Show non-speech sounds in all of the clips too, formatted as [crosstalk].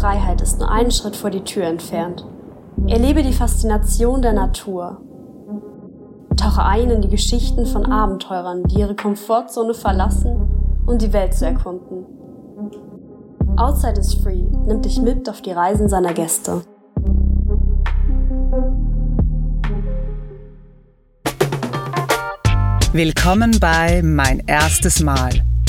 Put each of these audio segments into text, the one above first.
Freiheit ist nur einen Schritt vor die Tür entfernt. Erlebe die Faszination der Natur. Tauche ein in die Geschichten von Abenteurern, die ihre Komfortzone verlassen, um die Welt zu erkunden. Outside is Free nimmt dich mit auf die Reisen seiner Gäste. Willkommen bei Mein erstes Mal,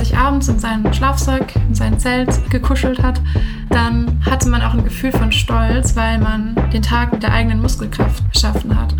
Sich abends in seinen Schlafsack, in sein Zelt gekuschelt hat, dann hatte man auch ein Gefühl von Stolz, weil man den Tag mit der eigenen Muskelkraft geschaffen hat.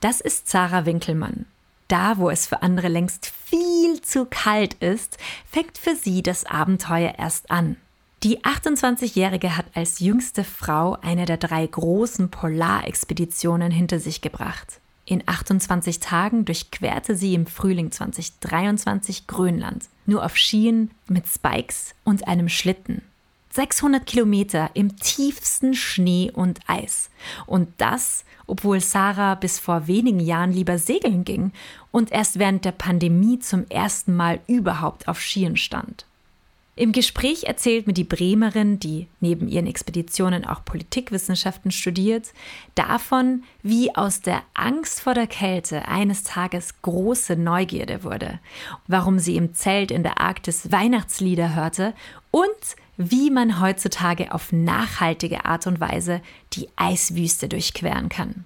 Das ist Sarah Winkelmann. Da, wo es für andere längst viel zu kalt ist, fängt für sie das Abenteuer erst an. Die 28-Jährige hat als jüngste Frau eine der drei großen Polarexpeditionen hinter sich gebracht. In 28 Tagen durchquerte sie im Frühling 2023 Grönland, nur auf Skien mit Spikes und einem Schlitten. 600 Kilometer im tiefsten Schnee und Eis. Und das, obwohl Sarah bis vor wenigen Jahren lieber segeln ging und erst während der Pandemie zum ersten Mal überhaupt auf Skien stand. Im Gespräch erzählt mir die Bremerin, die neben ihren Expeditionen auch Politikwissenschaften studiert, davon, wie aus der Angst vor der Kälte eines Tages große Neugierde wurde, warum sie im Zelt in der Arktis Weihnachtslieder hörte und wie man heutzutage auf nachhaltige Art und Weise die Eiswüste durchqueren kann.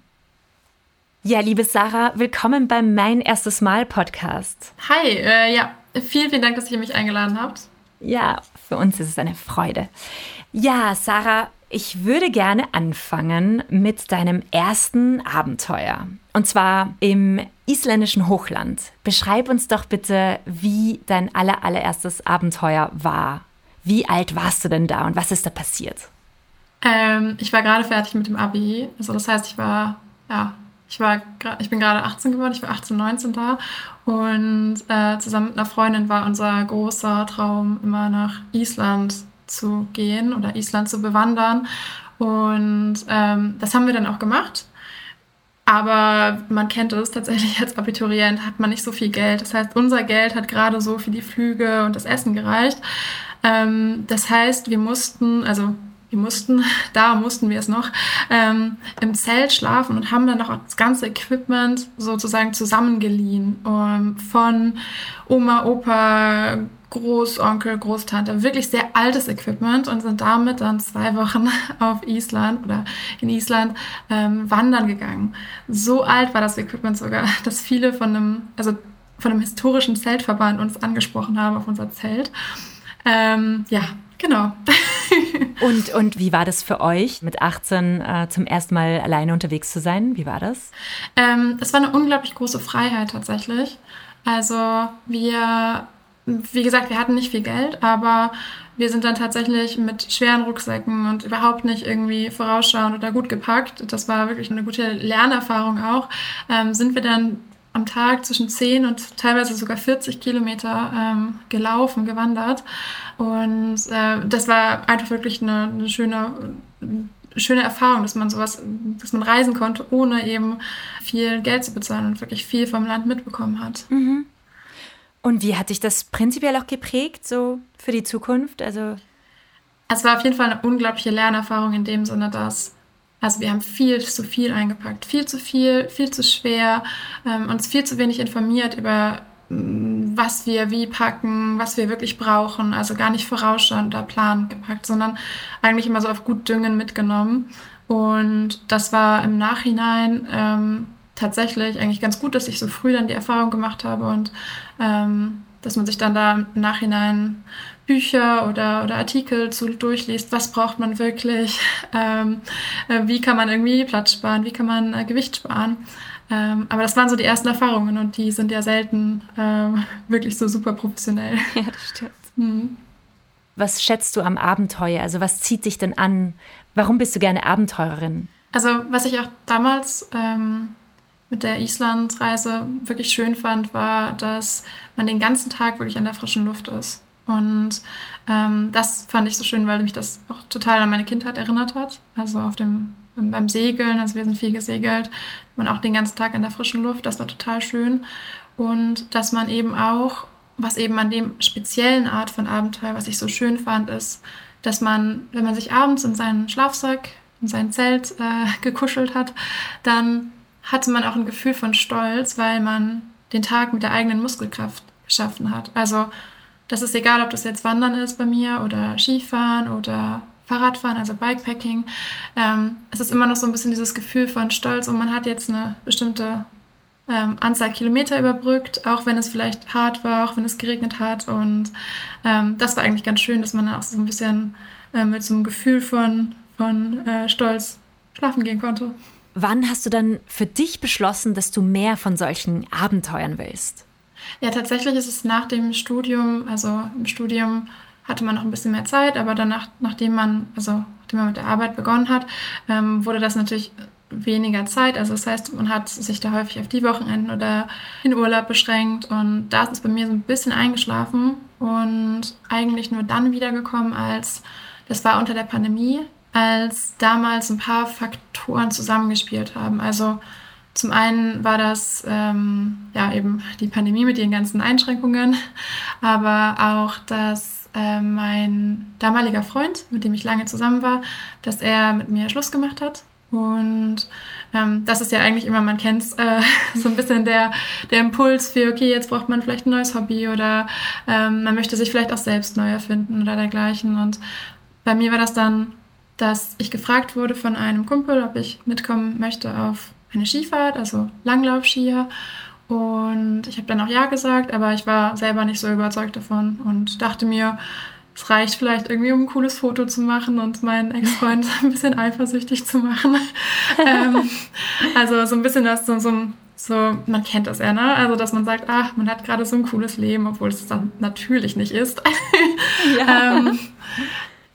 Ja, liebe Sarah, willkommen beim Mein erstes Mal Podcast. Hi, äh, ja, vielen, vielen Dank, dass ihr mich eingeladen habt. Ja, für uns ist es eine Freude. Ja, Sarah, ich würde gerne anfangen mit deinem ersten Abenteuer. Und zwar im isländischen Hochland. Beschreib uns doch bitte, wie dein aller, allererstes Abenteuer war. Wie alt warst du denn da und was ist da passiert? Ähm, ich war gerade fertig mit dem Abi. Also das heißt, ich war ja ich, war, ich bin gerade 18 geworden, ich war 18, 19 da und äh, zusammen mit einer Freundin war unser großer Traum, immer nach Island zu gehen oder Island zu bewandern. Und ähm, das haben wir dann auch gemacht. Aber man kennt es tatsächlich als Abiturient, hat man nicht so viel Geld. Das heißt, unser Geld hat gerade so für die Flüge und das Essen gereicht. Ähm, das heißt, wir mussten, also wir mussten, [laughs] da mussten wir es noch, ähm, im Zelt schlafen und haben dann noch das ganze Equipment sozusagen zusammengeliehen um, von Oma, Opa, Großonkel, Großtante, wirklich sehr altes Equipment und sind damit dann zwei Wochen [laughs] auf Island oder in Island ähm, wandern gegangen. So alt war das Equipment sogar, [laughs] dass viele von einem, also von einem historischen Zeltverband uns angesprochen haben auf unser Zelt. Ähm, ja, Genau. Und, und wie war das für euch, mit 18 äh, zum ersten Mal alleine unterwegs zu sein? Wie war das? Ähm, es war eine unglaublich große Freiheit tatsächlich. Also wir, wie gesagt, wir hatten nicht viel Geld, aber wir sind dann tatsächlich mit schweren Rucksäcken und überhaupt nicht irgendwie vorausschauend oder gut gepackt. Das war wirklich eine gute Lernerfahrung auch. Ähm, sind wir dann am Tag zwischen 10 und teilweise sogar 40 Kilometer ähm, gelaufen, gewandert. Und äh, das war einfach wirklich eine, eine schöne, schöne Erfahrung, dass man sowas, dass man reisen konnte, ohne eben viel Geld zu bezahlen und wirklich viel vom Land mitbekommen hat. Mhm. Und wie hat sich das prinzipiell auch geprägt, so für die Zukunft? Also es war auf jeden Fall eine unglaubliche Lernerfahrung in dem Sinne, dass also wir haben viel zu viel eingepackt, viel zu viel, viel zu schwer, ähm, uns viel zu wenig informiert über mm, was wir wie packen, was wir wirklich brauchen. Also gar nicht vorausschauend oder plan gepackt, sondern eigentlich immer so auf gut Düngen mitgenommen. Und das war im Nachhinein ähm, tatsächlich eigentlich ganz gut, dass ich so früh dann die Erfahrung gemacht habe und ähm, dass man sich dann da im Nachhinein Bücher oder, oder Artikel zu durchliest, was braucht man wirklich, ähm, äh, wie kann man irgendwie Platz sparen, wie kann man äh, Gewicht sparen. Ähm, aber das waren so die ersten Erfahrungen und die sind ja selten ähm, [laughs] wirklich so super professionell. Ja, das stimmt. Hm. was schätzt du am Abenteuer? Also was zieht dich denn an? Warum bist du gerne Abenteurerin? Also was ich auch damals ähm, mit der Islandreise wirklich schön fand, war, dass man den ganzen Tag wirklich an der frischen Luft ist. Und ähm, das fand ich so schön, weil mich das auch total an meine Kindheit erinnert hat. Also auf dem beim Segeln, also wir sind viel gesegelt, man auch den ganzen Tag in der frischen Luft, das war total schön. Und dass man eben auch, was eben an dem speziellen Art von Abenteuer, was ich so schön fand, ist, dass man, wenn man sich abends in seinen Schlafsack, in sein Zelt äh, [laughs] gekuschelt hat, dann hatte man auch ein Gefühl von Stolz, weil man den Tag mit der eigenen Muskelkraft geschaffen hat. Also das ist egal, ob das jetzt Wandern ist bei mir oder Skifahren oder Fahrradfahren, also Bikepacking. Ähm, es ist immer noch so ein bisschen dieses Gefühl von Stolz und man hat jetzt eine bestimmte ähm, Anzahl Kilometer überbrückt, auch wenn es vielleicht hart war, auch wenn es geregnet hat. Und ähm, das war eigentlich ganz schön, dass man auch so ein bisschen äh, mit so einem Gefühl von, von äh, Stolz schlafen gehen konnte. Wann hast du dann für dich beschlossen, dass du mehr von solchen Abenteuern willst? Ja, tatsächlich ist es nach dem Studium, also im Studium hatte man noch ein bisschen mehr Zeit, aber danach, nachdem man, also nachdem man mit der Arbeit begonnen hat, ähm, wurde das natürlich weniger Zeit. Also das heißt, man hat sich da häufig auf die Wochenenden oder in Urlaub beschränkt und da ist es bei mir so ein bisschen eingeschlafen und eigentlich nur dann wiedergekommen, als das war unter der Pandemie, als damals ein paar Faktoren zusammengespielt haben. Also zum einen war das ähm, ja eben die Pandemie mit ihren ganzen Einschränkungen, aber auch das äh, mein damaliger Freund, mit dem ich lange zusammen war, dass er mit mir Schluss gemacht hat. Und ähm, das ist ja eigentlich immer, man kennt äh, [laughs] so ein bisschen der, der Impuls für, okay, jetzt braucht man vielleicht ein neues Hobby oder ähm, man möchte sich vielleicht auch selbst neu erfinden oder dergleichen. Und bei mir war das dann, dass ich gefragt wurde von einem Kumpel, ob ich mitkommen möchte auf eine Skifahrt, also Langlaufskier. Und ich habe dann auch Ja gesagt, aber ich war selber nicht so überzeugt davon und dachte mir, es reicht vielleicht irgendwie, um ein cooles Foto zu machen und meinen Ex-Freund [laughs] ein bisschen eifersüchtig zu machen. [laughs] ähm, also so ein bisschen das, so, so, so, man kennt das ja, ne? Also dass man sagt, ach, man hat gerade so ein cooles Leben, obwohl es dann natürlich nicht ist. [laughs] ja. ähm,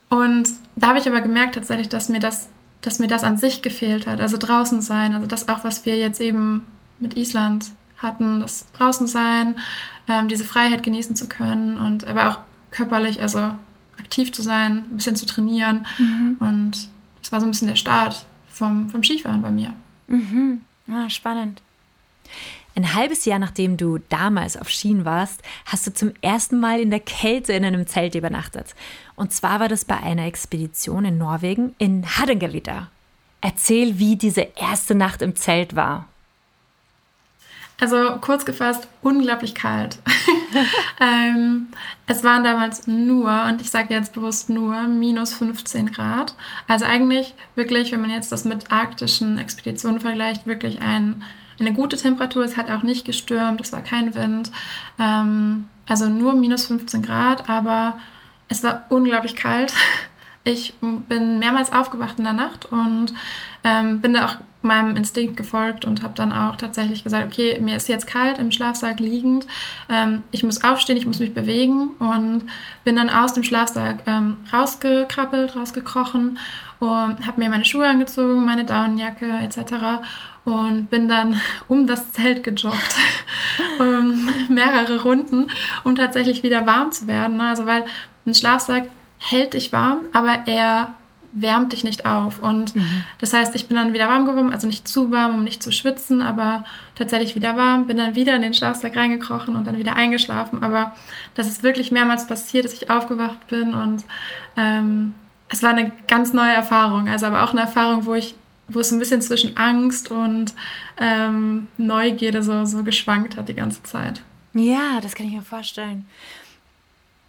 und da habe ich aber gemerkt tatsächlich, dass mir das, dass mir das an sich gefehlt hat. Also draußen sein, also das auch, was wir jetzt eben mit Island hatten, das draußen sein, ähm, diese Freiheit genießen zu können und aber auch körperlich, also aktiv zu sein, ein bisschen zu trainieren. Mhm. Und das war so ein bisschen der Start vom, vom Skifahren bei mir. Mhm. Ah, spannend. Ein halbes Jahr nachdem du damals auf Skien warst, hast du zum ersten Mal in der Kälte in einem Zelt übernachtet. Und zwar war das bei einer Expedition in Norwegen in Hardangervidda. Erzähl, wie diese erste Nacht im Zelt war. Also kurz gefasst, unglaublich kalt. [laughs] ähm, es waren damals nur, und ich sage jetzt bewusst nur, minus 15 Grad. Also eigentlich wirklich, wenn man jetzt das mit arktischen Expeditionen vergleicht, wirklich ein, eine gute Temperatur. Es hat auch nicht gestürmt, es war kein Wind. Ähm, also nur minus 15 Grad, aber es war unglaublich kalt. [laughs] Ich bin mehrmals aufgewacht in der Nacht und ähm, bin da auch meinem Instinkt gefolgt und habe dann auch tatsächlich gesagt, okay, mir ist jetzt kalt im Schlafsack liegend, ähm, ich muss aufstehen, ich muss mich bewegen und bin dann aus dem Schlafsack ähm, rausgekrabbelt, rausgekrochen und habe mir meine Schuhe angezogen, meine Daunenjacke etc. und bin dann [laughs] um das Zelt gejoggt, um, [laughs] mehrere Runden, um tatsächlich wieder warm zu werden. Also weil ein Schlafsack hält dich warm, aber er wärmt dich nicht auf. Und mhm. das heißt, ich bin dann wieder warm geworden, also nicht zu warm, um nicht zu schwitzen, aber tatsächlich wieder warm, bin dann wieder in den Schlafsack reingekrochen und dann wieder eingeschlafen. Aber das ist wirklich mehrmals passiert, dass ich aufgewacht bin und ähm, es war eine ganz neue Erfahrung. Also aber auch eine Erfahrung, wo ich wo es ein bisschen zwischen Angst und ähm, Neugierde so, so geschwankt hat die ganze Zeit. Ja, das kann ich mir vorstellen.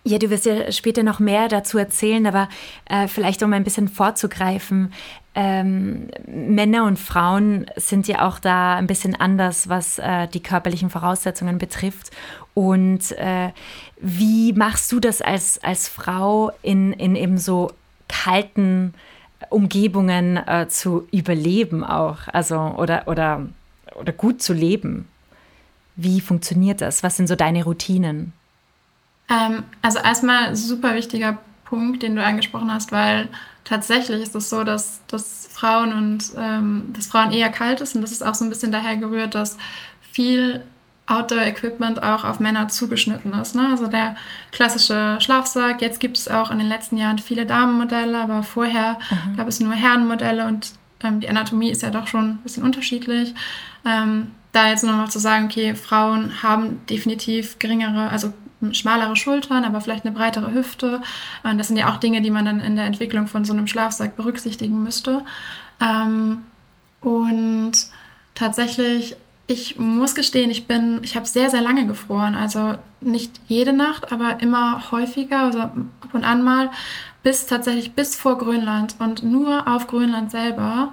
Ja, du wirst ja später noch mehr dazu erzählen, aber äh, vielleicht um ein bisschen vorzugreifen. Ähm, Männer und Frauen sind ja auch da ein bisschen anders, was äh, die körperlichen Voraussetzungen betrifft. Und äh, wie machst du das als, als Frau in, in eben so kalten Umgebungen äh, zu überleben auch? Also, oder, oder, oder gut zu leben? Wie funktioniert das? Was sind so deine Routinen? Ähm, also erstmal super wichtiger Punkt, den du angesprochen hast, weil tatsächlich ist es so, dass, dass Frauen und ähm, dass Frauen eher kalt ist und das ist auch so ein bisschen daher gerührt, dass viel Outdoor-Equipment auch auf Männer zugeschnitten ist. Ne? Also der klassische Schlafsack. Jetzt gibt es auch in den letzten Jahren viele Damenmodelle, aber vorher mhm. gab es nur Herrenmodelle und ähm, die Anatomie ist ja doch schon ein bisschen unterschiedlich. Ähm, da jetzt nur noch zu sagen, okay, Frauen haben definitiv geringere, also schmalere Schultern, aber vielleicht eine breitere Hüfte. Und das sind ja auch Dinge, die man dann in der Entwicklung von so einem Schlafsack berücksichtigen müsste. Ähm, und tatsächlich, ich muss gestehen, ich bin, ich habe sehr, sehr lange gefroren. Also nicht jede Nacht, aber immer häufiger, also ab und an mal, bis tatsächlich bis vor Grönland. Und nur auf Grönland selber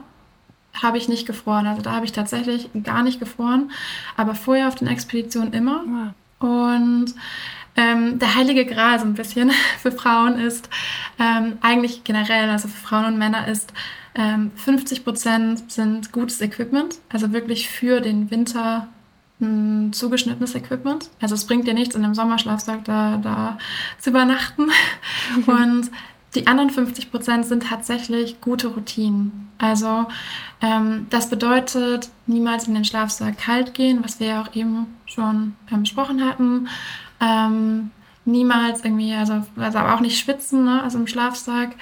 habe ich nicht gefroren. Also da habe ich tatsächlich gar nicht gefroren, aber vorher auf den Expeditionen immer. Ja. Und ähm, der heilige Gral so ein bisschen [laughs] für Frauen ist ähm, eigentlich generell, also für Frauen und Männer ist ähm, 50 Prozent sind gutes Equipment, also wirklich für den Winter ein zugeschnittenes Equipment. Also es bringt dir nichts, in einem Sommerschlafsack da, da zu übernachten. [laughs] Und die anderen 50 Prozent sind tatsächlich gute Routinen. Also ähm, das bedeutet, niemals in den Schlafsack kalt gehen, was wir ja auch eben schon ähm, besprochen hatten. Ähm, niemals irgendwie, also, also auch nicht schwitzen, ne? also im Schlafsack.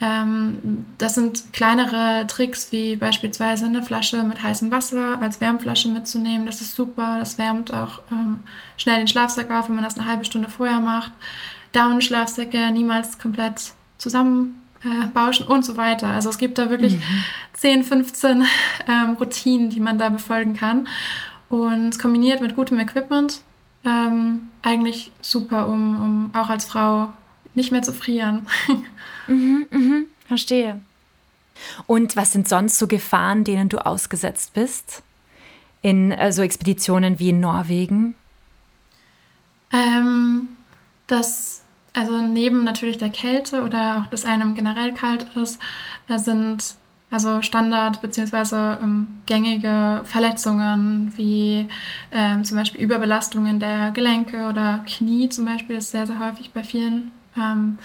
Ähm, das sind kleinere Tricks, wie beispielsweise eine Flasche mit heißem Wasser als Wärmflasche mitzunehmen. Das ist super. Das wärmt auch ähm, schnell den Schlafsack auf, wenn man das eine halbe Stunde vorher macht. Down-Schlafsäcke niemals komplett zusammenbauschen äh, und so weiter. Also es gibt da wirklich mhm. 10, 15 ähm, Routinen, die man da befolgen kann. Und kombiniert mit gutem Equipment ähm, eigentlich super, um, um auch als Frau nicht mehr zu frieren. [laughs] mhm, mhm, verstehe. Und was sind sonst so Gefahren, denen du ausgesetzt bist? In äh, so Expeditionen wie in Norwegen? Ähm, das also neben natürlich der Kälte oder auch, dass einem generell kalt ist, da sind also Standard- bzw. Ähm, gängige Verletzungen wie ähm, zum Beispiel Überbelastungen der Gelenke oder Knie zum Beispiel ist sehr, sehr häufig bei vielen, ähm,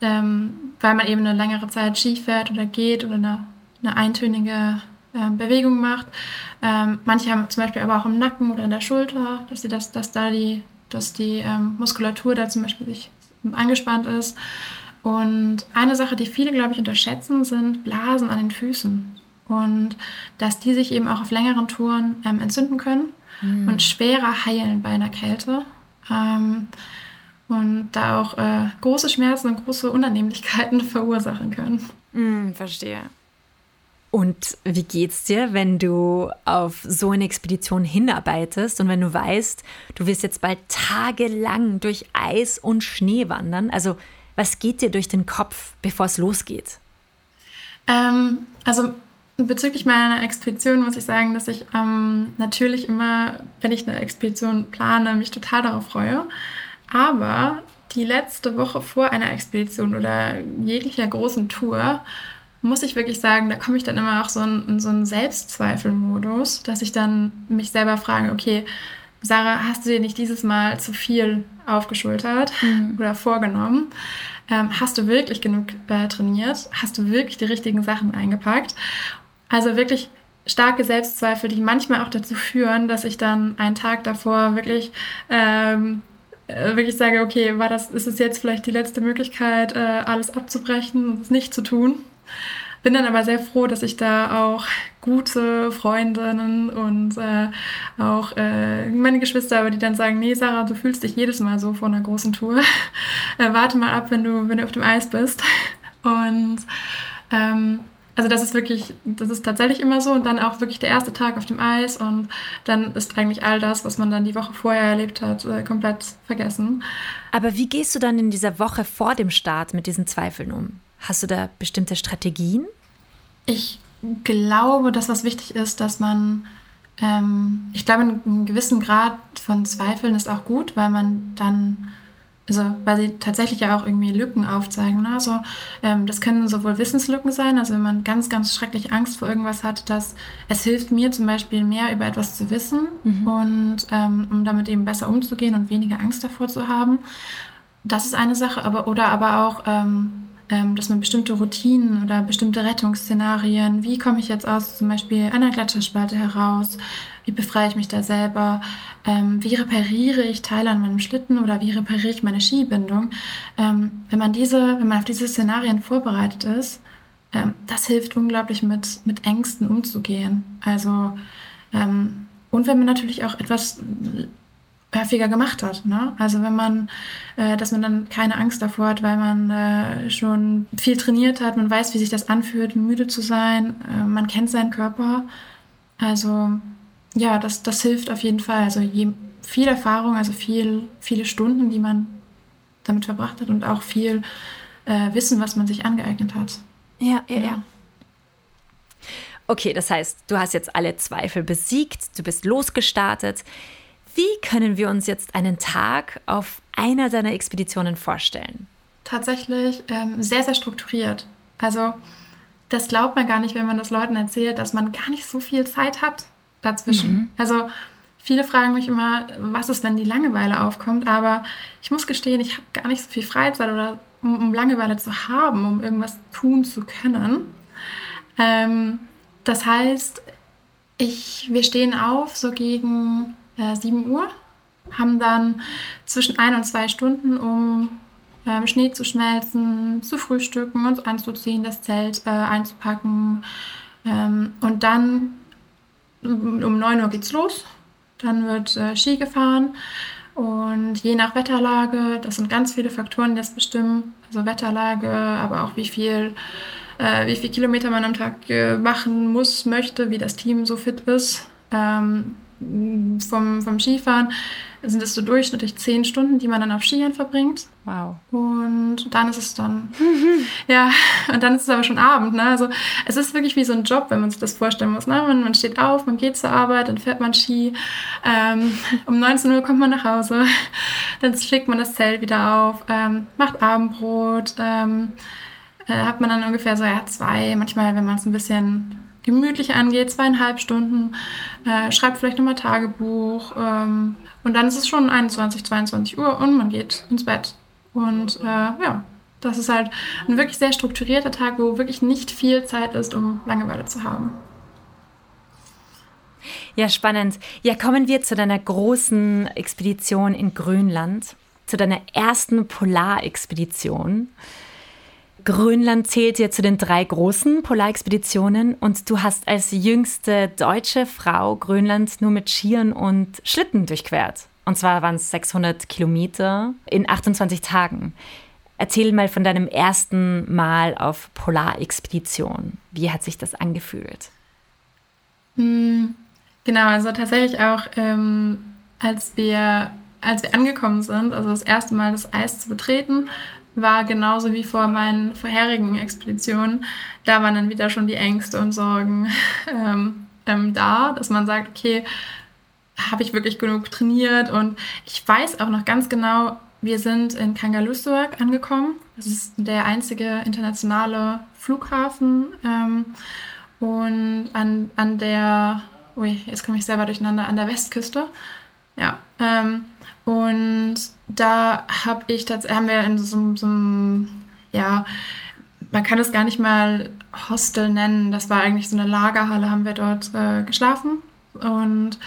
ähm, weil man eben eine längere Zeit Ski fährt oder geht oder eine, eine eintönige äh, Bewegung macht. Ähm, manche haben zum Beispiel aber auch im Nacken oder in der Schulter, dass, sie das, dass da die, dass die ähm, Muskulatur da zum Beispiel sich angespannt ist. Und eine Sache, die viele, glaube ich, unterschätzen, sind Blasen an den Füßen. Und dass die sich eben auch auf längeren Touren ähm, entzünden können mhm. und schwerer heilen bei einer Kälte. Und da auch äh, große Schmerzen und große Unannehmlichkeiten [laughs] verursachen können. Mhm, verstehe. Und wie geht's dir, wenn du auf so eine Expedition hinarbeitest und wenn du weißt, du wirst jetzt bald tagelang durch Eis und Schnee wandern? Also, was geht dir durch den Kopf, bevor es losgeht? Ähm, also bezüglich meiner Expedition muss ich sagen, dass ich ähm, natürlich immer, wenn ich eine Expedition plane, mich total darauf freue. Aber die letzte Woche vor einer Expedition oder jeglicher großen Tour muss ich wirklich sagen, da komme ich dann immer auch so in, in so einen Selbstzweifelmodus, dass ich dann mich selber frage, okay, Sarah, hast du dir nicht dieses Mal zu viel aufgeschultert mhm. oder vorgenommen? Ähm, hast du wirklich genug äh, trainiert? Hast du wirklich die richtigen Sachen eingepackt? Also wirklich starke Selbstzweifel, die manchmal auch dazu führen, dass ich dann einen Tag davor wirklich ähm, äh, wirklich sage, okay, war das, ist es jetzt vielleicht die letzte Möglichkeit, äh, alles abzubrechen und es nicht zu tun? Bin dann aber sehr froh, dass ich da auch gute Freundinnen und äh, auch äh, meine Geschwister habe, die dann sagen, nee, Sarah, du fühlst dich jedes Mal so vor einer großen Tour. [laughs] äh, warte mal ab, wenn du, wenn du auf dem Eis bist. [laughs] Und ähm, also das ist wirklich, das ist tatsächlich immer so und dann auch wirklich der erste Tag auf dem Eis und dann ist eigentlich all das, was man dann die Woche vorher erlebt hat, äh, komplett vergessen. Aber wie gehst du dann in dieser Woche vor dem Start mit diesen Zweifeln um? Hast du da bestimmte Strategien? Ich glaube, dass was wichtig ist, dass man, ähm, ich glaube, einen gewissen Grad von Zweifeln ist auch gut, weil man dann, also weil sie tatsächlich ja auch irgendwie Lücken aufzeigen. Ne? Also ähm, das können sowohl Wissenslücken sein, also wenn man ganz, ganz schrecklich Angst vor irgendwas hat, dass es hilft mir zum Beispiel mehr über etwas zu wissen mhm. und ähm, um damit eben besser umzugehen und weniger Angst davor zu haben. das ist eine Sache, aber oder aber auch, ähm, ähm, dass man bestimmte Routinen oder bestimmte Rettungsszenarien, wie komme ich jetzt aus zum Beispiel einer Gletscherspalte heraus, wie befreie ich mich da selber, ähm, wie repariere ich Teile an meinem Schlitten oder wie repariere ich meine Skibindung. Ähm, wenn man diese, wenn man auf diese Szenarien vorbereitet ist, ähm, das hilft unglaublich mit, mit Ängsten umzugehen. Also ähm, und wenn man natürlich auch etwas häufiger gemacht hat. Ne? Also wenn man, äh, dass man dann keine Angst davor hat, weil man äh, schon viel trainiert hat, man weiß, wie sich das anfühlt, müde zu sein, äh, man kennt seinen Körper. Also ja, das, das hilft auf jeden Fall. Also je, viel Erfahrung, also viel, viele Stunden, die man damit verbracht hat und auch viel äh, Wissen, was man sich angeeignet hat. Ja, ja, ja. Okay, das heißt, du hast jetzt alle Zweifel besiegt, du bist losgestartet. Wie können wir uns jetzt einen Tag auf einer deiner Expeditionen vorstellen? Tatsächlich ähm, sehr, sehr strukturiert. Also das glaubt man gar nicht, wenn man das Leuten erzählt, dass man gar nicht so viel Zeit hat dazwischen. Mhm. Also viele fragen mich immer, was ist, wenn die Langeweile aufkommt, aber ich muss gestehen, ich habe gar nicht so viel Freizeit oder um, um Langeweile zu haben, um irgendwas tun zu können. Ähm, das heißt, ich, wir stehen auf so gegen äh, 7 Uhr, haben dann zwischen ein und zwei Stunden, um ähm, Schnee zu schmelzen, zu frühstücken, uns anzuziehen, das Zelt äh, einzupacken. Ähm, und dann um 9 Uhr geht's los. Dann wird äh, Ski gefahren. Und je nach Wetterlage, das sind ganz viele Faktoren, die das bestimmen. Also Wetterlage, aber auch wie viel, äh, wie viel Kilometer man am Tag äh, machen muss, möchte, wie das Team so fit ist. Ähm, vom, vom Skifahren sind es so durchschnittlich zehn Stunden, die man dann auf Skiern verbringt. Wow. Und dann ist es dann, [laughs] ja, und dann ist es aber schon Abend. Ne? Also es ist wirklich wie so ein Job, wenn man sich das vorstellen muss. Ne? Man, man steht auf, man geht zur Arbeit, dann fährt man Ski. Ähm, um 19 Uhr kommt man nach Hause, [laughs] dann schlägt man das Zelt wieder auf, ähm, macht Abendbrot. Ähm, äh, hat man dann ungefähr so ja, zwei, manchmal, wenn man es ein bisschen gemütlich angeht, zweieinhalb Stunden, äh, schreibt vielleicht nochmal Tagebuch ähm, und dann ist es schon 21, 22 Uhr und man geht ins Bett. Und äh, ja, das ist halt ein wirklich sehr strukturierter Tag, wo wirklich nicht viel Zeit ist, um Langeweile zu haben. Ja, spannend. Ja, kommen wir zu deiner großen Expedition in Grönland, zu deiner ersten Polarexpedition. Grönland zählt ja zu den drei großen Polarexpeditionen und du hast als jüngste deutsche Frau Grönland nur mit Skiern und Schlitten durchquert. Und zwar waren es 600 Kilometer in 28 Tagen. Erzähl mal von deinem ersten Mal auf Polarexpedition. Wie hat sich das angefühlt? Hm, genau, also tatsächlich auch, ähm, als, wir, als wir angekommen sind, also das erste Mal das Eis zu betreten, war genauso wie vor meinen vorherigen Expeditionen. Da waren dann wieder schon die Ängste und Sorgen [laughs] ähm, ähm, da, dass man sagt, okay, habe ich wirklich genug trainiert? Und ich weiß auch noch ganz genau, wir sind in Kangalussuaq angekommen. Das ist der einzige internationale Flughafen. Ähm, und an, an der, ui, jetzt komme ich selber durcheinander, an der Westküste. Ja. Ähm, und da habe ich haben wir in so, so einem, ja, man kann es gar nicht mal Hostel nennen. Das war eigentlich so eine Lagerhalle, haben wir dort äh, geschlafen. Und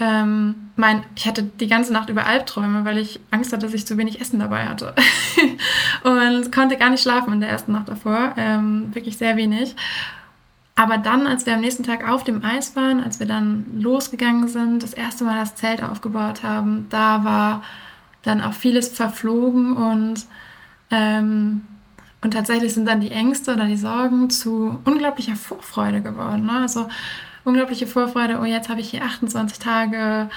ähm, mein, ich hatte die ganze Nacht über Albträume, weil ich Angst hatte, dass ich zu wenig Essen dabei hatte. [laughs] und konnte gar nicht schlafen in der ersten Nacht davor. Ähm, wirklich sehr wenig. Aber dann, als wir am nächsten Tag auf dem Eis waren, als wir dann losgegangen sind, das erste Mal das Zelt aufgebaut haben, da war dann auch vieles verflogen und, ähm, und tatsächlich sind dann die Ängste oder die Sorgen zu unglaublicher Vorfreude geworden. Ne? Also unglaubliche Vorfreude, oh, jetzt habe ich hier 28 Tage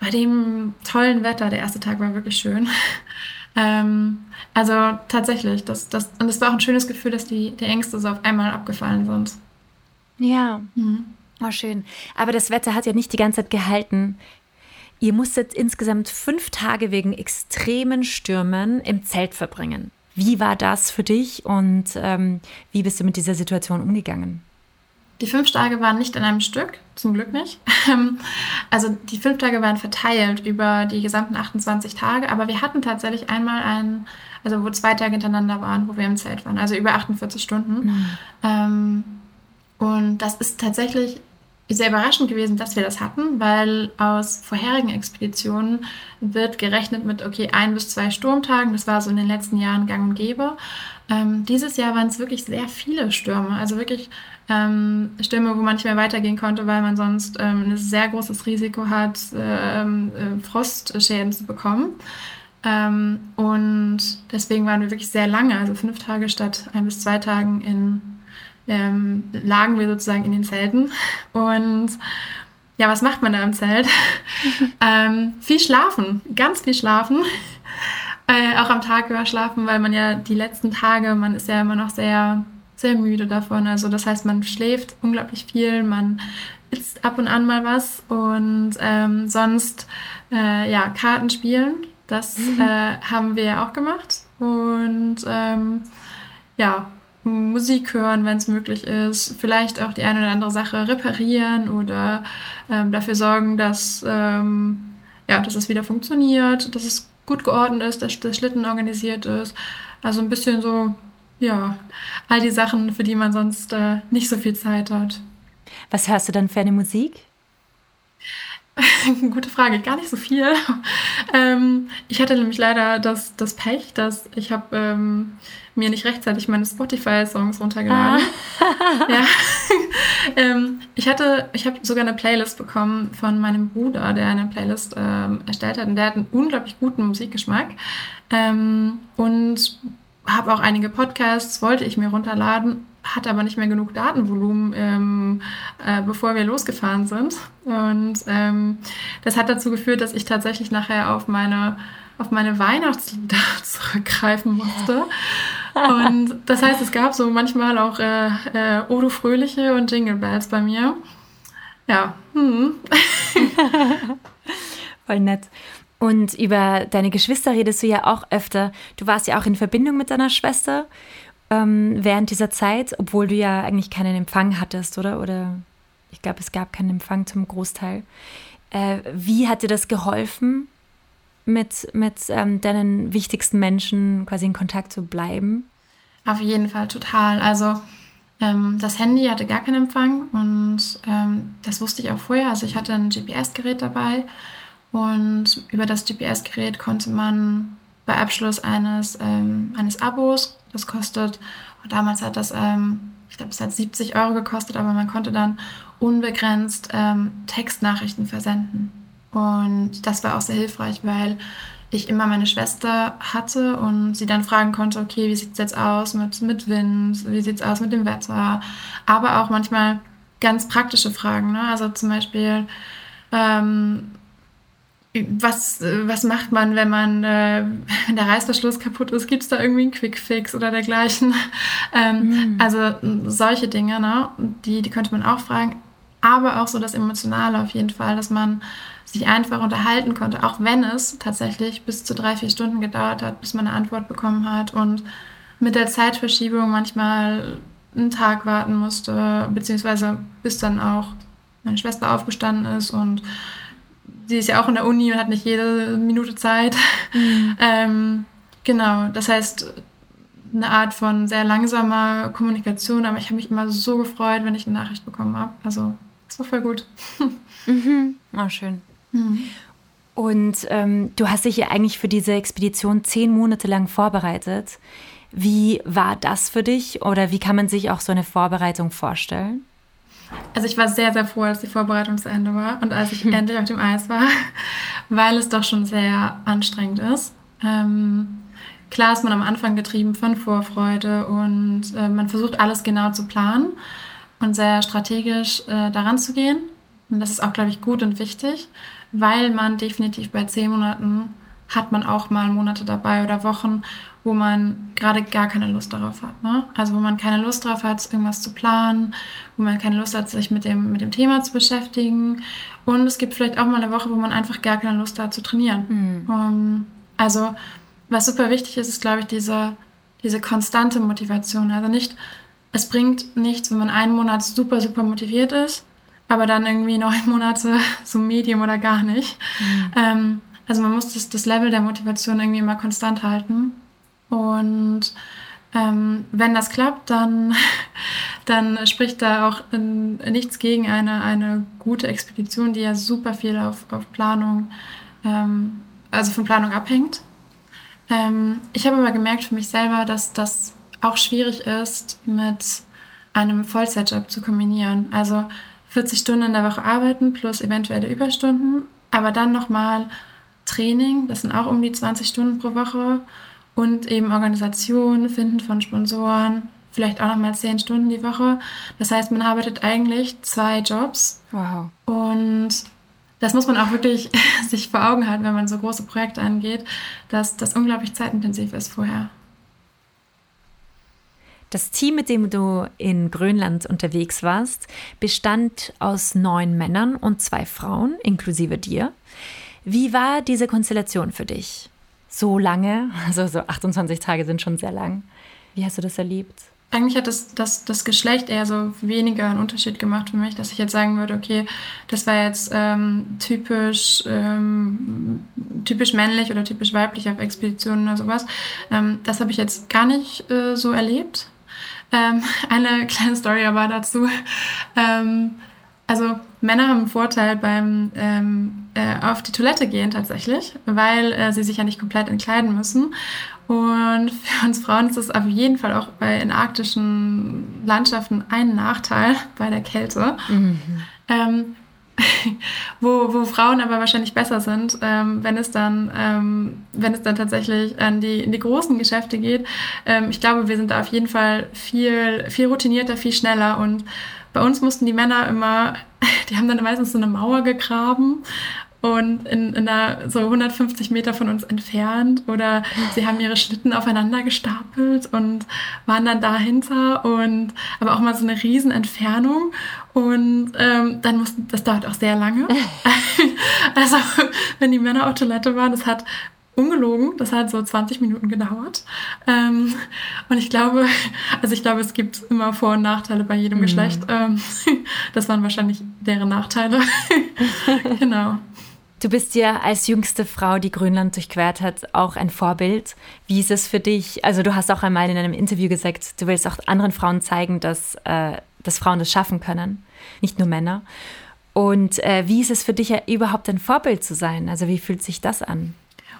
bei dem tollen Wetter. Der erste Tag war wirklich schön. [laughs] ähm, also tatsächlich, das, das, und es war auch ein schönes Gefühl, dass die, die Ängste so auf einmal abgefallen sind. Ja. Mhm. Oh, schön. Aber das Wetter hat ja nicht die ganze Zeit gehalten. Ihr musstet insgesamt fünf Tage wegen extremen Stürmen im Zelt verbringen. Wie war das für dich und ähm, wie bist du mit dieser Situation umgegangen? die fünf Tage waren nicht in einem Stück, zum Glück nicht. Ähm, also die fünf Tage waren verteilt über die gesamten 28 Tage, aber wir hatten tatsächlich einmal einen, also wo zwei Tage hintereinander waren, wo wir im Zelt waren, also über 48 Stunden. Mhm. Ähm, und das ist tatsächlich sehr überraschend gewesen, dass wir das hatten, weil aus vorherigen Expeditionen wird gerechnet mit, okay, ein bis zwei Sturmtagen. Das war so in den letzten Jahren gang und gäbe. Ähm, dieses Jahr waren es wirklich sehr viele Stürme. Also wirklich ähm, Stürme, wo man nicht mehr weitergehen konnte, weil man sonst ähm, ein sehr großes Risiko hat, ähm, äh, Frostschäden zu bekommen. Ähm, und deswegen waren wir wirklich sehr lange, also fünf Tage statt ein bis zwei Tagen in ähm, lagen wir sozusagen in den Zelten. Und ja, was macht man da im Zelt? [laughs] ähm, viel schlafen, ganz viel schlafen. Äh, auch am Tag über schlafen, weil man ja die letzten Tage, man ist ja immer noch sehr, sehr müde davon. Also das heißt, man schläft unglaublich viel, man isst ab und an mal was und ähm, sonst äh, ja Karten spielen. Das mhm. äh, haben wir ja auch gemacht und ähm, ja Musik hören, wenn es möglich ist, vielleicht auch die eine oder andere Sache reparieren oder ähm, dafür sorgen, dass, ähm, ja, dass es wieder funktioniert, dass es gut geordnet ist, dass der Schlitten organisiert ist. Also ein bisschen so, ja, all die Sachen, für die man sonst äh, nicht so viel Zeit hat. Was hörst du dann für eine Musik? [laughs] Gute Frage, gar nicht so viel. [laughs] ähm, ich hatte nämlich leider das, das Pech, dass ich habe ähm, mir nicht rechtzeitig meine Spotify-Songs runtergeladen. Ah. ja. [laughs] ähm, ich hatte, ich habe sogar eine Playlist bekommen von meinem Bruder, der eine Playlist ähm, erstellt hat und der hat einen unglaublich guten Musikgeschmack. Ähm, und habe auch einige Podcasts, wollte ich mir runterladen, hatte aber nicht mehr genug Datenvolumen, ähm, äh, bevor wir losgefahren sind. Und ähm, das hat dazu geführt, dass ich tatsächlich nachher auf meine, auf meine Weihnachtslieder [laughs] zurückgreifen musste. Und das heißt, es gab so manchmal auch äh, äh, Odo Fröhliche und Jingle Bells bei mir. Ja. Hm. [laughs] Voll nett. Und über deine Geschwister redest du ja auch öfter. Du warst ja auch in Verbindung mit deiner Schwester ähm, während dieser Zeit, obwohl du ja eigentlich keinen Empfang hattest, oder? Oder ich glaube, es gab keinen Empfang zum Großteil. Äh, wie hat dir das geholfen, mit, mit ähm, deinen wichtigsten Menschen quasi in Kontakt zu bleiben? Auf jeden Fall total. Also ähm, das Handy hatte gar keinen Empfang und ähm, das wusste ich auch vorher. Also ich hatte ein GPS-Gerät dabei und über das GPS-Gerät konnte man bei Abschluss eines, ähm, eines Abos, das kostet, damals hat das, ähm, ich glaube, es hat 70 Euro gekostet, aber man konnte dann unbegrenzt ähm, Textnachrichten versenden. Und das war auch sehr hilfreich, weil ich immer meine Schwester hatte und sie dann fragen konnte, okay, wie sieht es jetzt aus mit, mit Wind, wie sieht es aus mit dem Wetter, aber auch manchmal ganz praktische Fragen. Ne? Also zum Beispiel, ähm, was, was macht man, wenn man, äh, wenn der Reißverschluss kaputt ist? Gibt es da irgendwie einen Quickfix oder dergleichen? [laughs] ähm, mhm. Also solche Dinge, ne? die, die könnte man auch fragen. Aber auch so das Emotionale auf jeden Fall, dass man sich einfach unterhalten konnte, auch wenn es tatsächlich bis zu drei, vier Stunden gedauert hat, bis man eine Antwort bekommen hat und mit der Zeitverschiebung manchmal einen Tag warten musste, beziehungsweise bis dann auch meine Schwester aufgestanden ist und sie ist ja auch in der Uni und hat nicht jede Minute Zeit. Mhm. [laughs] ähm, genau, das heißt, eine Art von sehr langsamer Kommunikation, aber ich habe mich immer so gefreut, wenn ich eine Nachricht bekommen habe. Also, es war voll gut. [laughs] mhm. Oh, schön. Mhm. Und ähm, du hast dich ja eigentlich für diese Expedition zehn Monate lang vorbereitet. Wie war das für dich oder wie kann man sich auch so eine Vorbereitung vorstellen? Also ich war sehr, sehr froh, als die Vorbereitung zu Ende war und als ich [laughs] endlich auf dem Eis war, weil es doch schon sehr anstrengend ist. Ähm, klar ist man am Anfang getrieben von Vorfreude und äh, man versucht alles genau zu planen und sehr strategisch äh, daran zu gehen. Und das ist auch, glaube ich, gut und wichtig weil man definitiv bei zehn Monaten hat man auch mal Monate dabei oder Wochen, wo man gerade gar keine Lust darauf hat. Ne? Also wo man keine Lust darauf hat, irgendwas zu planen, wo man keine Lust hat, sich mit dem, mit dem Thema zu beschäftigen. Und es gibt vielleicht auch mal eine Woche, wo man einfach gar keine Lust hat zu trainieren. Mhm. Um, also was super wichtig ist, ist, glaube ich, diese, diese konstante Motivation. Also nicht es bringt nichts, wenn man einen Monat super, super motiviert ist, aber dann irgendwie neun [laughs] Monate so Medium oder gar nicht. Mhm. Ähm, also man muss das, das Level der Motivation irgendwie immer konstant halten. Und ähm, wenn das klappt, dann, [laughs] dann spricht da auch nichts gegen eine, eine gute Expedition, die ja super viel auf, auf Planung, ähm, also von Planung abhängt. Ähm, ich habe aber gemerkt für mich selber, dass das auch schwierig ist, mit einem Vollzeitjob zu kombinieren. Also 40 Stunden in der Woche arbeiten plus eventuelle Überstunden, aber dann nochmal Training, das sind auch um die 20 Stunden pro Woche und eben Organisation, Finden von Sponsoren, vielleicht auch nochmal 10 Stunden die Woche. Das heißt, man arbeitet eigentlich zwei Jobs. Wow. Und das muss man auch wirklich [laughs] sich vor Augen halten, wenn man so große Projekte angeht, dass das unglaublich zeitintensiv ist vorher. Das Team, mit dem du in Grönland unterwegs warst, bestand aus neun Männern und zwei Frauen, inklusive dir. Wie war diese Konstellation für dich? So lange, [laughs] also so 28 Tage sind schon sehr lang. Wie hast du das erlebt? Eigentlich hat das, das, das Geschlecht eher so weniger einen Unterschied gemacht für mich, dass ich jetzt sagen würde, okay, das war jetzt ähm, typisch, ähm, typisch männlich oder typisch weiblich auf Expeditionen oder sowas. Ähm, das habe ich jetzt gar nicht äh, so erlebt. Ähm, [laughs] eine kleine Story aber dazu. Also Männer haben einen Vorteil beim ähm, äh, auf die Toilette gehen tatsächlich, weil äh, sie sich ja nicht komplett entkleiden müssen. Und für uns Frauen ist das auf jeden Fall auch bei in arktischen Landschaften ein Nachteil [laughs] bei der Kälte. Mhm. Ähm, [laughs] wo, wo Frauen aber wahrscheinlich besser sind, ähm, wenn es dann, ähm, wenn es dann tatsächlich an die, in die großen Geschäfte geht. Ähm, ich glaube, wir sind da auf jeden Fall viel, viel routinierter, viel schneller und bei uns mussten die Männer immer, [laughs] die haben dann meistens so eine Mauer gegraben und in, in einer, so 150 Meter von uns entfernt oder sie haben ihre Schlitten aufeinander gestapelt und waren dann dahinter und aber auch mal so eine riesen Entfernung und ähm, dann mussten, das dauert auch sehr lange. [laughs] [laughs] also wenn die Männer auf Toilette waren, das hat ungelogen, das hat so 20 Minuten gedauert. Ähm, und ich glaube, also ich glaube, es gibt immer Vor- und Nachteile bei jedem mhm. Geschlecht. Ähm, [laughs] das waren wahrscheinlich deren Nachteile. [laughs] genau. Du bist ja als jüngste Frau, die Grönland durchquert hat, auch ein Vorbild. Wie ist es für dich? Also du hast auch einmal in einem Interview gesagt, du willst auch anderen Frauen zeigen, dass, äh, dass Frauen das schaffen können, nicht nur Männer. Und äh, wie ist es für dich ja überhaupt ein Vorbild zu sein? Also wie fühlt sich das an?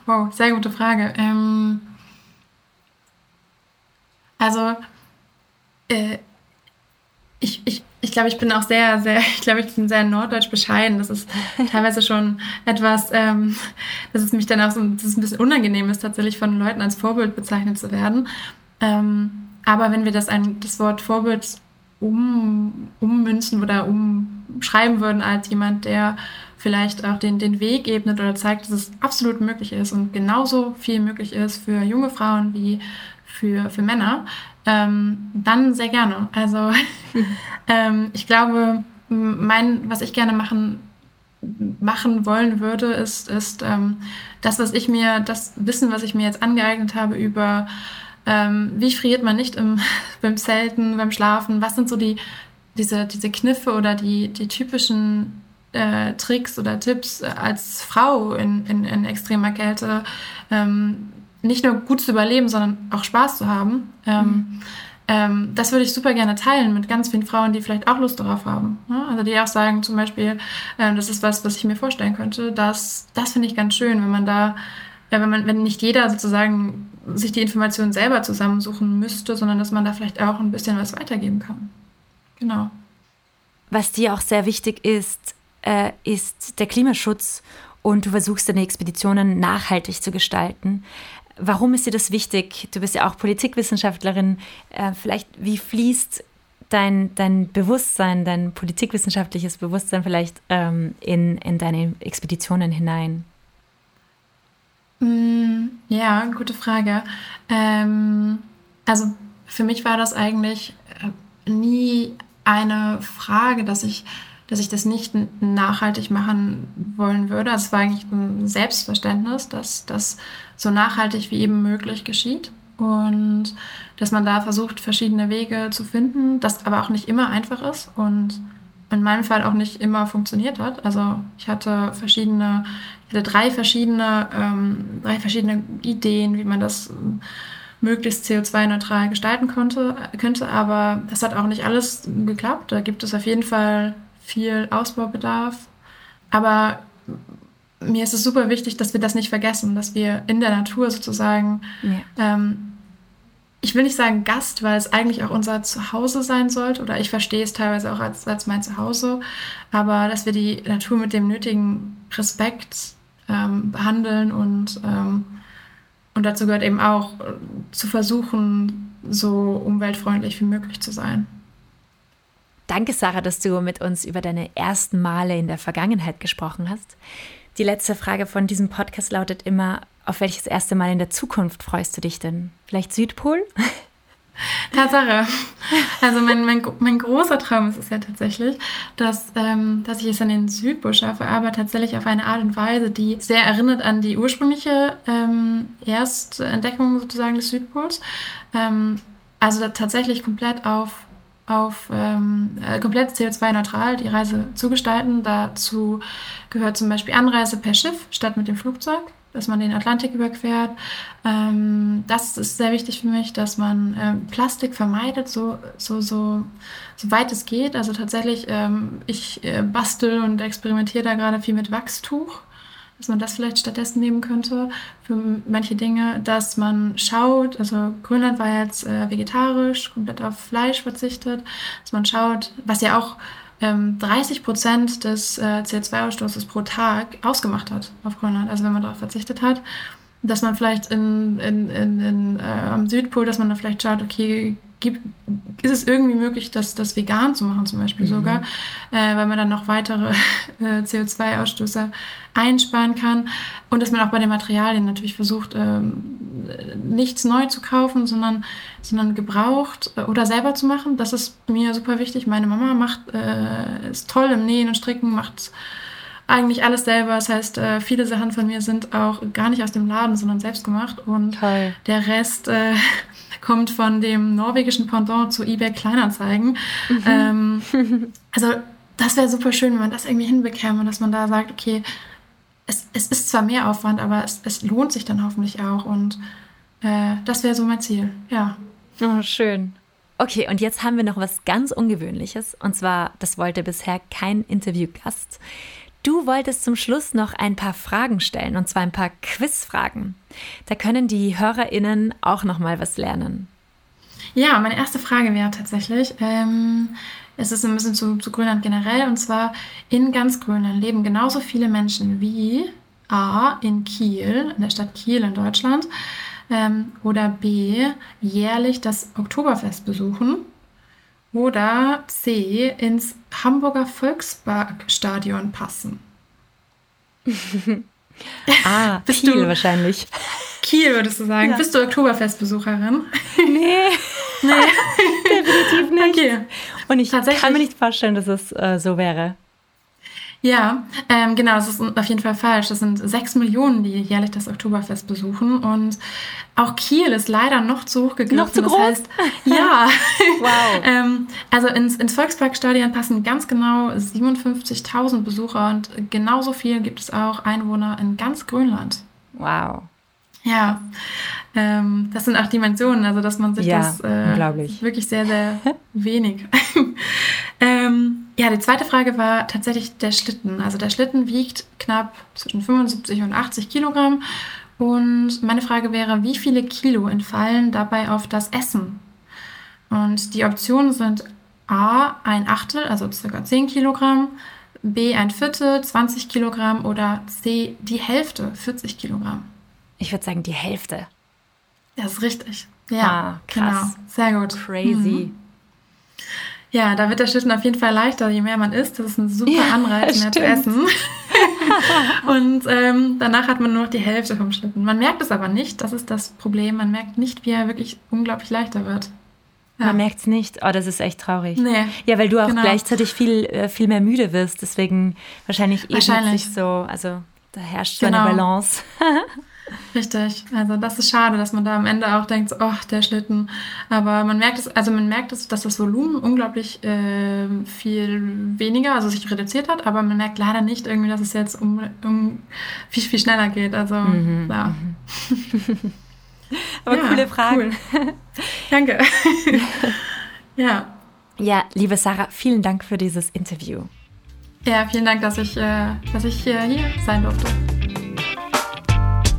Wow, sehr gute Frage. Ähm, also, äh, ich, ich, ich glaube, ich bin auch sehr, sehr, [laughs] ich glaube, ich bin sehr norddeutsch bescheiden. Das ist teilweise schon etwas, ähm, dass es mich dann auch so, dass es ein bisschen unangenehm ist, tatsächlich von Leuten als Vorbild bezeichnet zu werden. Ähm, aber wenn wir das, ein, das Wort Vorbild um, ummünzen oder umschreiben würden als jemand, der vielleicht auch den, den Weg ebnet oder zeigt, dass es absolut möglich ist und genauso viel möglich ist für junge Frauen wie für, für Männer, ähm, dann sehr gerne. Also [laughs] [laughs] ähm, ich glaube, mein, was ich gerne machen machen wollen würde, ist, ist ähm, das, was ich mir, das Wissen, was ich mir jetzt angeeignet habe über ähm, wie friert man nicht im, [laughs] beim Zelten, beim Schlafen, was sind so die, diese, diese Kniffe oder die, die typischen äh, Tricks oder Tipps äh, als Frau in, in, in extremer Kälte, ähm, nicht nur gut zu überleben, sondern auch Spaß zu haben. Ähm, mhm. ähm, das würde ich super gerne teilen mit ganz vielen Frauen, die vielleicht auch Lust darauf haben. Ne? Also die auch sagen zum Beispiel, äh, das ist was, was ich mir vorstellen könnte. Das, das finde ich ganz schön, wenn man da, ja, wenn man, wenn nicht jeder sozusagen sich die Informationen selber zusammensuchen müsste, sondern dass man da vielleicht auch ein bisschen was weitergeben kann. Genau. Was dir auch sehr wichtig ist, äh, ist der Klimaschutz und du versuchst deine Expeditionen nachhaltig zu gestalten. Warum ist dir das wichtig? Du bist ja auch Politikwissenschaftlerin. Äh, vielleicht, wie fließt dein, dein Bewusstsein, dein politikwissenschaftliches Bewusstsein vielleicht ähm, in, in deine Expeditionen hinein? Mm, ja, gute Frage. Ähm, also für mich war das eigentlich äh, nie eine Frage, dass ich dass ich das nicht nachhaltig machen wollen würde. Es war eigentlich ein Selbstverständnis, dass das so nachhaltig wie eben möglich geschieht. und dass man da versucht, verschiedene Wege zu finden, das aber auch nicht immer einfach ist und in meinem Fall auch nicht immer funktioniert hat. Also ich hatte verschiedene, ich hatte drei verschiedene, ähm, drei verschiedene Ideen, wie man das möglichst CO2-neutral gestalten konnte, könnte, aber das hat auch nicht alles geklappt. Da gibt es auf jeden Fall viel Ausbaubedarf. Aber mir ist es super wichtig, dass wir das nicht vergessen, dass wir in der Natur sozusagen, ja. ähm, ich will nicht sagen Gast, weil es eigentlich auch unser Zuhause sein sollte, oder ich verstehe es teilweise auch als, als mein Zuhause, aber dass wir die Natur mit dem nötigen Respekt ähm, behandeln und, ähm, und dazu gehört eben auch äh, zu versuchen, so umweltfreundlich wie möglich zu sein. Danke, Sarah, dass du mit uns über deine ersten Male in der Vergangenheit gesprochen hast. Die letzte Frage von diesem Podcast lautet immer, auf welches erste Mal in der Zukunft freust du dich denn? Vielleicht Südpol? [laughs] Tatsache. Also mein, mein, mein großer Traum ist es ja tatsächlich, dass, ähm, dass ich es an den Südpol schaffe, aber tatsächlich auf eine Art und Weise, die sehr erinnert an die ursprüngliche ähm, Erstentdeckung sozusagen des Südpols. Ähm, also tatsächlich komplett auf auf ähm, äh, komplett CO2-neutral die Reise zu gestalten. Dazu gehört zum Beispiel Anreise per Schiff statt mit dem Flugzeug, dass man den Atlantik überquert. Ähm, das ist sehr wichtig für mich, dass man ähm, Plastik vermeidet, so, so, so, so weit es geht. Also tatsächlich, ähm, ich äh, bastel und experimentiere da gerade viel mit Wachstuch dass man das vielleicht stattdessen nehmen könnte für manche Dinge, dass man schaut, also Grönland war jetzt äh, vegetarisch, komplett auf Fleisch verzichtet, dass man schaut, was ja auch ähm, 30 Prozent des äh, CO2-Ausstoßes pro Tag ausgemacht hat auf Grönland, also wenn man darauf verzichtet hat, dass man vielleicht in, in, in, in äh, am Südpol, dass man da vielleicht schaut, okay, gibt, ist es irgendwie möglich, das, das vegan zu machen, zum Beispiel mhm. sogar, äh, weil man dann noch weitere [laughs] äh, CO2-Ausstöße einsparen kann. Und dass man auch bei den Materialien natürlich versucht, ähm, nichts neu zu kaufen, sondern, sondern gebraucht äh, oder selber zu machen. Das ist mir super wichtig. Meine Mama macht, äh, ist toll im Nähen und Stricken, macht eigentlich alles selber. Das heißt, äh, viele Sachen von mir sind auch gar nicht aus dem Laden, sondern selbst gemacht. Und Toll. der Rest äh, [laughs] kommt von dem norwegischen Pendant zu eBay Kleinanzeigen. Mhm. Ähm, [laughs] also das wäre super schön, wenn man das irgendwie hinbekäme und dass man da sagt, okay, es, es ist zwar mehr Aufwand, aber es, es lohnt sich dann hoffentlich auch. Und äh, das wäre so mein Ziel, ja. Oh, schön. Okay, und jetzt haben wir noch was ganz Ungewöhnliches. Und zwar, das wollte bisher kein Interviewgast. Du wolltest zum Schluss noch ein paar Fragen stellen, und zwar ein paar Quizfragen. Da können die HörerInnen auch noch mal was lernen. Ja, meine erste Frage wäre tatsächlich, ähm, es ist ein bisschen zu, zu Grönland generell, und zwar in ganz Grönland leben genauso viele Menschen wie A in Kiel, in der Stadt Kiel in Deutschland, ähm, oder B jährlich das Oktoberfest besuchen oder C. Ins Hamburger Volksparkstadion passen? [laughs] ah, [laughs] Bist Kiel du, wahrscheinlich. Kiel würdest du sagen. Ja. Bist du Oktoberfestbesucherin? Nee. [laughs] nee. Definitiv nicht. Okay. Und ich kann mir nicht vorstellen, dass es äh, so wäre. Ja, ähm, genau, das ist auf jeden Fall falsch. Das sind sechs Millionen, die jährlich das Oktoberfest besuchen. Und auch Kiel ist leider noch zu hoch gegriffen. Noch zu groß? Das heißt, [laughs] ja. wow. [laughs] ähm, also ins, ins Volksparkstadion passen ganz genau 57.000 Besucher und genauso viel gibt es auch Einwohner in ganz Grönland. Wow. Ja, ähm, das sind auch Dimensionen, also dass man sich ja, das äh, wirklich sehr, sehr [laughs] wenig. [laughs] ähm, ja, die zweite Frage war tatsächlich der Schlitten. Also der Schlitten wiegt knapp zwischen 75 und 80 Kilogramm. Und meine Frage wäre, wie viele Kilo entfallen dabei auf das Essen? Und die Optionen sind A, ein Achtel, also circa 10 Kilogramm, B, ein Viertel, 20 Kilogramm oder C, die Hälfte, 40 Kilogramm. Ich würde sagen, die Hälfte. Das ist richtig. Ja, ah, krass. Genau. Sehr gut. Crazy. Mhm. Ja, da wird der Schlitten auf jeden Fall leichter, je mehr man isst. Das ist ein super ja, Anreiz, mehr zu essen. [laughs] und ähm, danach hat man nur noch die Hälfte vom Schlitten. Man merkt es aber nicht, das ist das Problem. Man merkt nicht, wie er wirklich unglaublich leichter wird. Ja. Man merkt es nicht. Oh, das ist echt traurig. Nee, ja, weil du auch genau. gleichzeitig viel, äh, viel mehr müde wirst. Deswegen wahrscheinlich, wahrscheinlich. sich so. Also da herrscht so genau. eine Balance. [laughs] Richtig. Also das ist schade, dass man da am Ende auch denkt, ach, der Schlitten. Aber man merkt es, also man merkt es, dass das Volumen unglaublich äh, viel weniger, also sich reduziert hat, aber man merkt leider nicht irgendwie, dass es jetzt um, um viel, viel schneller geht. Also mhm. ja. [laughs] aber ja, coole Frage. Cool. Danke. [laughs] ja. Ja, liebe Sarah, vielen Dank für dieses Interview. Ja, vielen Dank, dass ich, äh, dass ich äh, hier sein durfte.